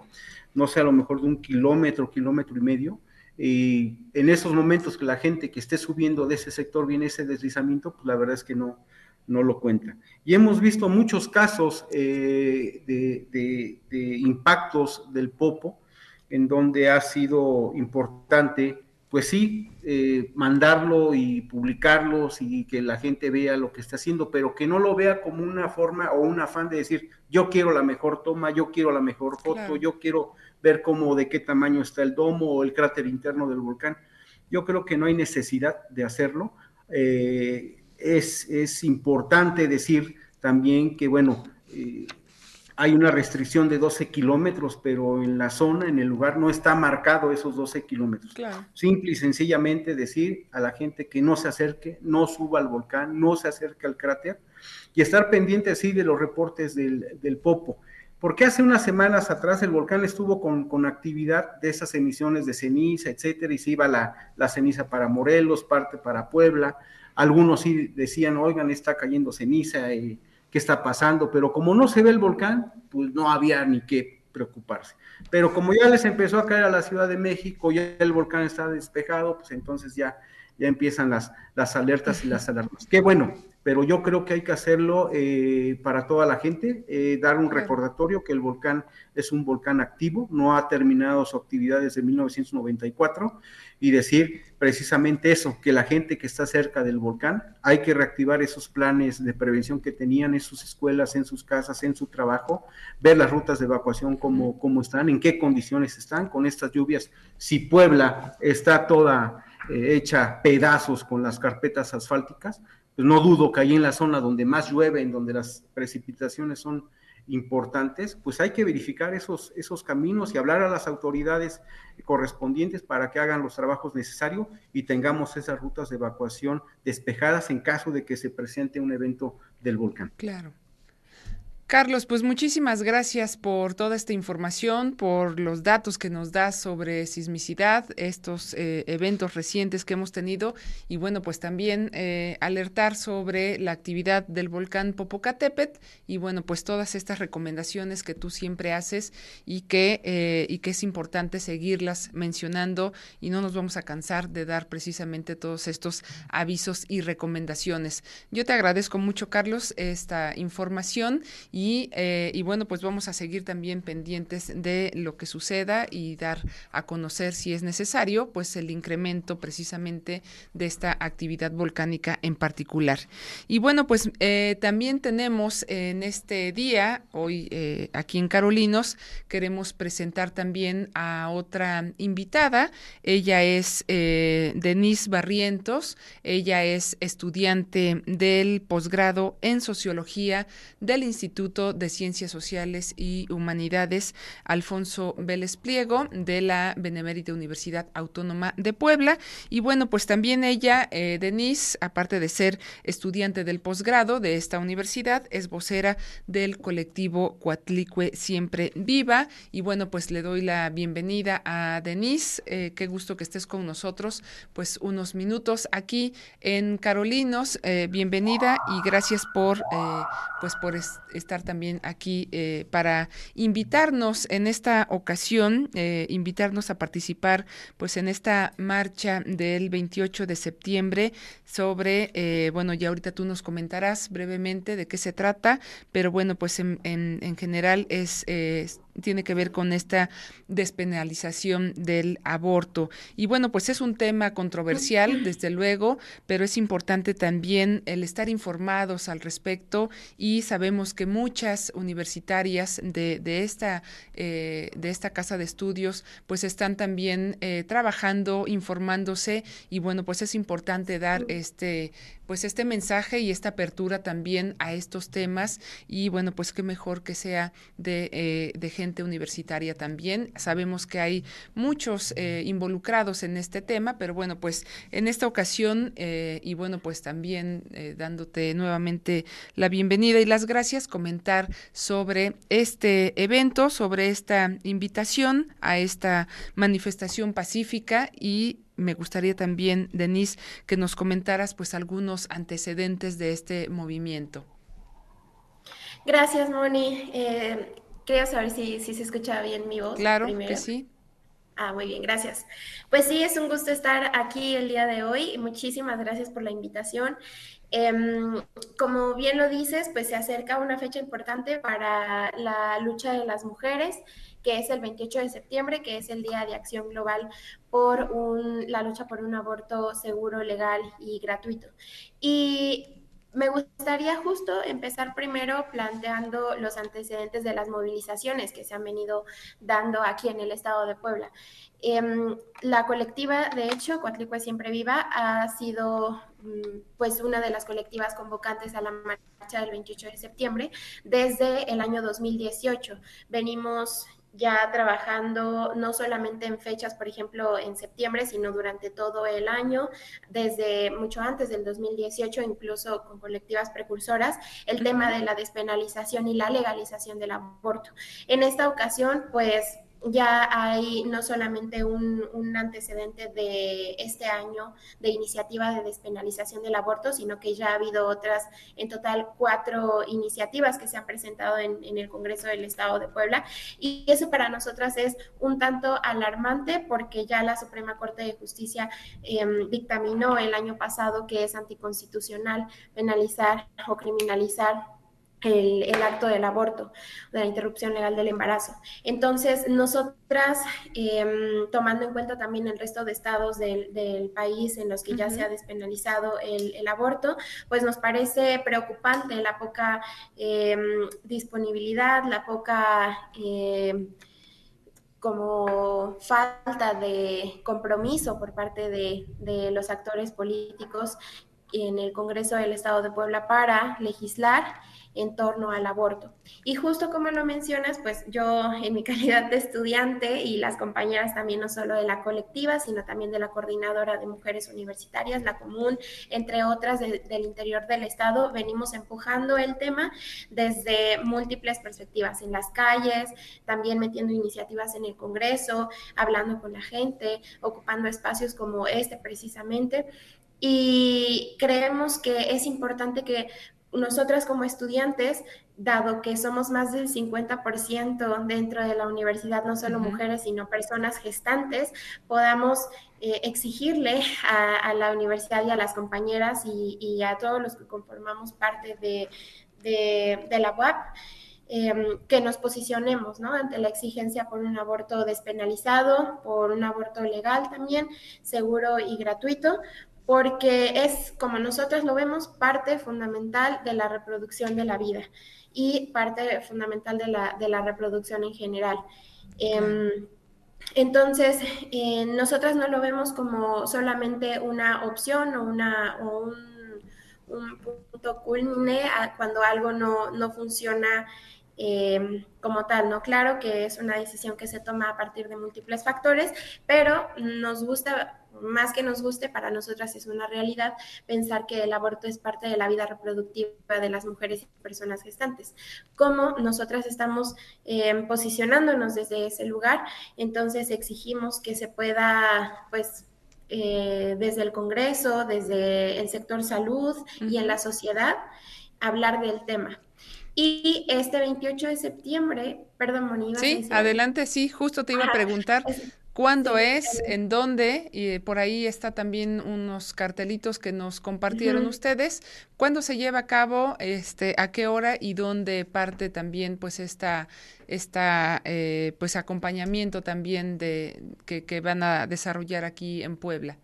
no sé, a lo mejor de un kilómetro, kilómetro y medio, y en esos momentos que la gente que esté subiendo de ese sector viene ese deslizamiento, pues la verdad es que no, no lo cuenta. Y hemos visto muchos casos eh, de, impactos del popo en donde ha sido importante, pues sí, eh, mandarlo y publicarlos y que la gente vea lo que está haciendo, pero que no lo vea como una forma o un afán de decir, yo quiero la mejor toma, yo quiero la mejor foto, claro. yo quiero ver cómo, de qué tamaño está el domo o el cráter interno del volcán. Yo creo que no hay necesidad de hacerlo. Eh, es, es importante decir también que, bueno, eh, hay una restricción de 12 kilómetros, pero en la zona, en el lugar, no está marcado esos 12 kilómetros. Claro. Simple y sencillamente decir a la gente que no se acerque, no suba al volcán, no se acerque al cráter y estar pendiente así de los reportes del, del Popo. Porque hace unas semanas atrás el volcán estuvo con, con, actividad de esas emisiones de ceniza, etcétera, y se iba la, la ceniza para Morelos, parte para Puebla, algunos sí decían, oigan, está cayendo ceniza, y ¿qué está pasando? Pero como no se ve el volcán, pues no había ni qué preocuparse. Pero como ya les empezó a caer a la Ciudad de México, ya el volcán está despejado, pues entonces ya, ya empiezan las, las alertas y las alarmas. Qué bueno, pero yo creo que hay que hacerlo eh, para toda la gente, eh, dar un recordatorio que el volcán es un volcán activo, no ha terminado su actividad desde 1994 y decir precisamente eso, que la gente que está cerca del volcán hay que reactivar esos planes de prevención que tenían en sus escuelas, en sus casas, en su trabajo, ver las rutas de evacuación cómo, cómo están, en qué condiciones están. Con estas lluvias, si Puebla está toda eh, hecha pedazos con las carpetas asfálticas, pues no dudo que ahí en la zona donde más llueve, en donde las precipitaciones son importantes, pues hay que verificar esos, esos caminos y hablar a las autoridades correspondientes para que hagan los trabajos necesarios y tengamos esas rutas de evacuación despejadas en caso de que se presente un evento del volcán. Claro. Carlos, pues muchísimas gracias por toda esta información, por los datos que nos das sobre sismicidad, estos eh, eventos recientes que hemos tenido y bueno, pues también eh, alertar sobre la actividad del volcán Popocatépetl y bueno, pues todas estas recomendaciones que tú siempre haces y que, eh, y que es importante seguirlas mencionando y no nos vamos a cansar de dar precisamente todos estos avisos y recomendaciones. Yo te agradezco mucho, Carlos, esta información y y, eh, y, bueno, pues vamos a seguir también pendientes de lo que suceda y dar a conocer si es necesario, pues el incremento precisamente de esta actividad volcánica en particular. Y bueno, pues eh, también tenemos en este día, hoy eh, aquí en Carolinos, queremos presentar también a otra invitada. Ella es Denise Barrientos, ella es estudiante del posgrado en sociología del Instituto de Ciencias Sociales y Humanidades Alfonso Vélez Pliego de la Benemérita Universidad Autónoma de Puebla. Y bueno, pues también ella, eh, Denise, aparte de ser estudiante del posgrado de esta universidad, es vocera del colectivo Cuatlicue Siempre Viva. Y bueno, pues le doy la bienvenida a Denise. Eh, qué gusto que estés con nosotros, pues unos minutos aquí en Carolinos. Eh, bienvenida y gracias por, pues por estar estar también aquí eh, para invitarnos en esta ocasión, eh, invitarnos a participar pues en esta marcha del 28 de septiembre sobre, eh, bueno, ya ahorita tú nos comentarás brevemente de qué se trata, pero bueno, pues en, en, general es tiene que ver con esta despenalización del aborto. Y bueno, pues es un tema controversial, desde luego, pero es importante también el estar informados al respecto. Y sabemos que muchas universitarias de, de esta, eh, de esta casa de estudios pues están también eh, trabajando, informándose. Y bueno, pues es importante dar este pues este mensaje y esta apertura también a estos temas y bueno, pues qué mejor que sea de, eh, gente universitaria también. Sabemos que hay muchos eh, involucrados en este tema, pero bueno, pues en esta ocasión eh, y bueno, pues también dándote nuevamente la bienvenida y las gracias, comentar sobre este evento, sobre esta invitación a esta manifestación pacífica y me gustaría también, Denise, que nos comentaras pues algunos antecedentes de este movimiento. Gracias, Moni. Eh, creo saber si, si se escucha bien mi voz. Claro que sí. Ah, muy bien, gracias. Pues sí, es un gusto estar aquí el día de hoy. Muchísimas gracias por la invitación. Em, como bien lo dices, pues se acerca una fecha importante para la lucha de las mujeres que es el 28 de septiembre, que es el Día de Acción Global por la lucha por un aborto seguro, legal y gratuito. Y me gustaría justo empezar primero planteando los antecedentes de las movilizaciones que se han venido dando aquí en el estado de Puebla. Em, la colectiva, de hecho, Coatlicue Siempre Viva, ha sido mm, pues una de las colectivas convocantes a la marcha del 28 de septiembre desde el año 2018. Venimos ya trabajando no solamente en fechas, por ejemplo, en septiembre, sino durante todo el año, desde mucho antes del 2018, incluso con colectivas precursoras, el tema de la despenalización y la legalización del aborto. En esta ocasión, pues ya hay no solamente un, antecedente de este año de iniciativa de despenalización del aborto, sino que ya ha habido otras, en total cuatro iniciativas que se han presentado en, el Congreso del Estado de Puebla. Y eso para nosotras es un tanto alarmante porque ya la Suprema Corte de Justicia em, dictaminó el año pasado que es anticonstitucional penalizar o criminalizar el, acto del aborto, de la interrupción legal del embarazo. Entonces, nosotras, em, tomando en cuenta también el resto de estados del, país en los que ya se ha despenalizado el, aborto, pues nos parece preocupante la poca em, disponibilidad, la poca... Em, como falta de compromiso por parte de, de los actores políticos en el Congreso del Estado de Puebla para legislar en torno al aborto. Y justo como lo mencionas, pues yo en mi calidad de estudiante y las compañeras también no solo de la colectiva, sino también de la coordinadora de mujeres universitarias, la común, entre otras del interior del estado, venimos empujando el tema desde múltiples perspectivas en las calles, también metiendo iniciativas en el Congreso, hablando con la gente, ocupando espacios como este precisamente. Y creemos que es importante que nosotras como estudiantes, dado que somos más del 50% dentro de la universidad, no solo mujeres, sino personas gestantes, podamos eh, exigirle a, la universidad y a las compañeras y, a todos los que conformamos parte de, la UAP. Em, que nos posicionemos ¿no? ante la exigencia por un aborto despenalizado, por un aborto legal también, seguro y gratuito, porque es, como nosotros lo vemos, parte fundamental de la reproducción de la vida y parte fundamental de la, de la reproducción en general. Em, entonces, eh, nosotras no lo vemos como solamente una opción o, una, un, punto culmine cuando algo no, no funciona em, como tal, ¿no? Claro que es una decisión que se toma a partir de múltiples factores, pero nos gusta más que nos guste, para nosotras es una realidad pensar que el aborto es parte de la vida reproductiva de las mujeres y personas gestantes. Como nosotras estamos em, posicionándonos desde ese lugar, entonces exigimos que se pueda, pues, eh, desde el Congreso, desde el sector salud y en la sociedad, hablar del tema. Y este 28 de septiembre, perdón, Moni. Sí, adelante, sí, justo te iba a preguntar. ¿Cuándo es? ¿En dónde? Y por ahí está también unos cartelitos que nos compartieron ustedes. ¿Cuándo se lleva a cabo? Este, ¿A qué hora y dónde parte también pues esta, esta eh, pues acompañamiento también de que, que van a desarrollar aquí en Puebla?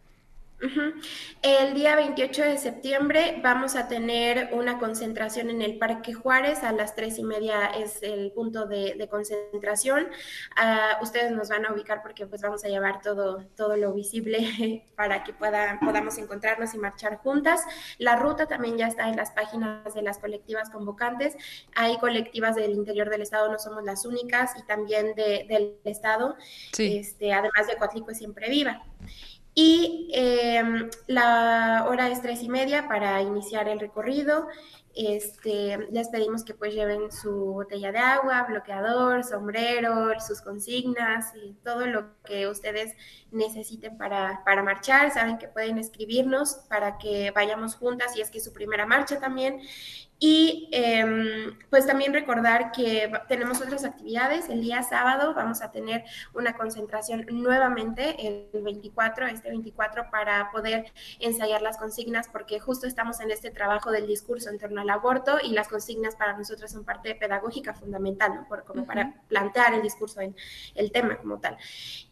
El día 28 de septiembre vamos a tener una concentración en el Parque Juárez, a las tres y media es el punto de, concentración. Ah, ustedes nos van a ubicar porque pues vamos a llevar todo, todo lo visible para que pueda, podamos encontrarnos y marchar juntas. La ruta también ya está en las páginas de las colectivas convocantes. Hay colectivas del interior del estado, no somos las únicas, y también del estado, este, además de Coatlico Siempre Viva. Y em, la hora es tres y media para iniciar el recorrido. Este, les pedimos que pues lleven su botella de agua, bloqueador, sombrero, sus consignas y todo lo que ustedes necesiten para, para marchar. Saben que pueden escribirnos para que vayamos juntas y es que es su primera marcha también. Y em, pues también recordar que tenemos otras actividades. El día sábado vamos a tener una concentración nuevamente, el 24, este 24, para poder ensayar las consignas, porque justo estamos en este trabajo del discurso en torno al aborto y las consignas para nosotros son parte pedagógica fundamental, ¿no? Por, como para plantear el discurso en el tema como tal.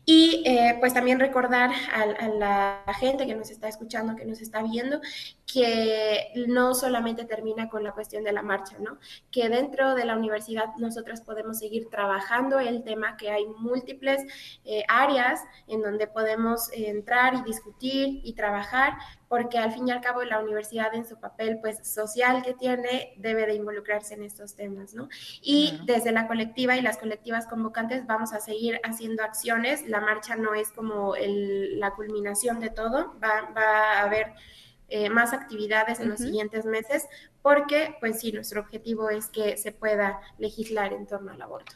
Y eh, pues también recordar a, la gente que nos está escuchando, que nos está viendo, que no solamente termina con la cuestión de la marcha, ¿no? Que dentro de la universidad nosotros podemos seguir trabajando el tema, que hay múltiples eh, áreas en donde podemos entrar y discutir y trabajar porque al fin y al cabo la universidad en su papel pues social que tiene debe de involucrarse en estos temas, ¿no? Y desde la colectiva y las colectivas convocantes vamos a seguir haciendo acciones, la marcha no es como la culminación de todo, va, a haber eh, más actividades en los siguientes meses porque pues sí, nuestro objetivo es que se pueda legislar en torno al aborto.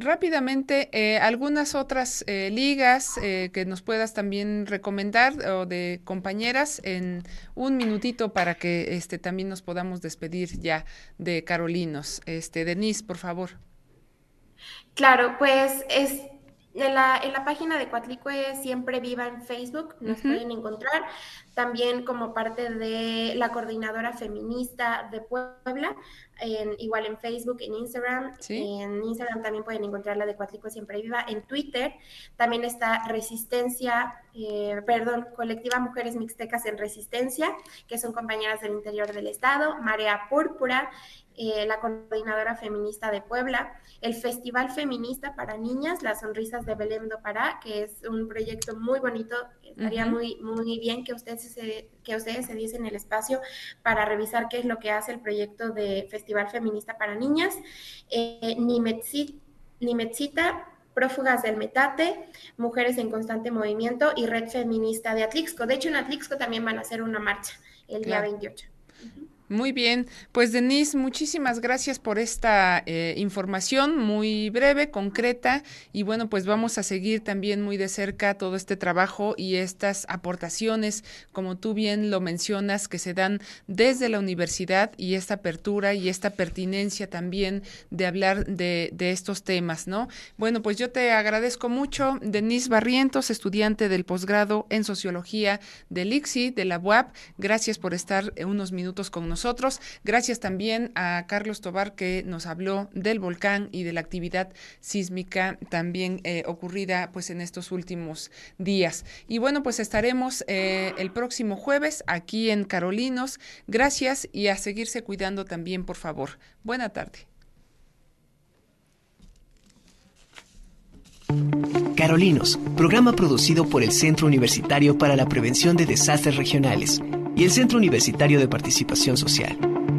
Rápidamente, eh, algunas otras eh, ligas eh, que nos puedas también recomendar o de compañeras en un minutito para que este también nos podamos despedir ya de Carolinos. Este, Denise, por favor. Claro, pues es en la, en la página de Coatlicue Siempre Viva en Facebook nos pueden encontrar, también como parte de la coordinadora feminista de Puebla, en, igual en Facebook, en Instagram. En Instagram también pueden encontrar la de Coatlicue Siempre Viva. En Twitter también está Resistencia, eh, perdón, Colectiva Mujeres Mixtecas en Resistencia, que son compañeras del interior del Estado, Marea Púrpura, eh, la coordinadora feminista de Puebla, el Festival Feminista para Niñas, Las Sonrisas de Belém do Pará, que es un proyecto muy bonito, estaría muy, muy bien que ustedes, se, que ustedes se diesen el espacio para revisar qué es lo que hace el proyecto de Festival Feminista para Niñas, eh, Nimetzita, Prófugas del Metate, Mujeres en Constante Movimiento y Red Feminista de Atlixco. De hecho, en Atlixco también van a hacer una marcha el día 28. Muy bien, pues Denise, muchísimas gracias por esta eh, información muy breve, concreta y bueno, pues vamos a seguir también muy de cerca todo este trabajo y estas aportaciones, como tú bien lo mencionas, que se dan desde la universidad y esta apertura y esta pertinencia también de hablar de, de estos temas, ¿no? Bueno, pues yo te agradezco mucho, Denise Barrientos, estudiante del posgrado en Sociología del ICSI, de la UAP, gracias por estar unos minutos con nosotros nosotros. Gracias también a Carlos Tobar que nos habló del volcán y de la actividad sísmica también eh, ocurrida pues en estos últimos días. Y bueno, pues estaremos eh, el próximo jueves aquí en Carolinos. Gracias y a seguirse cuidando también, por favor. Buena tarde. Carolinos, programa producido por el Centro Universitario para la Prevención de Desastres Regionales y el Centro Universitario de Participación Social.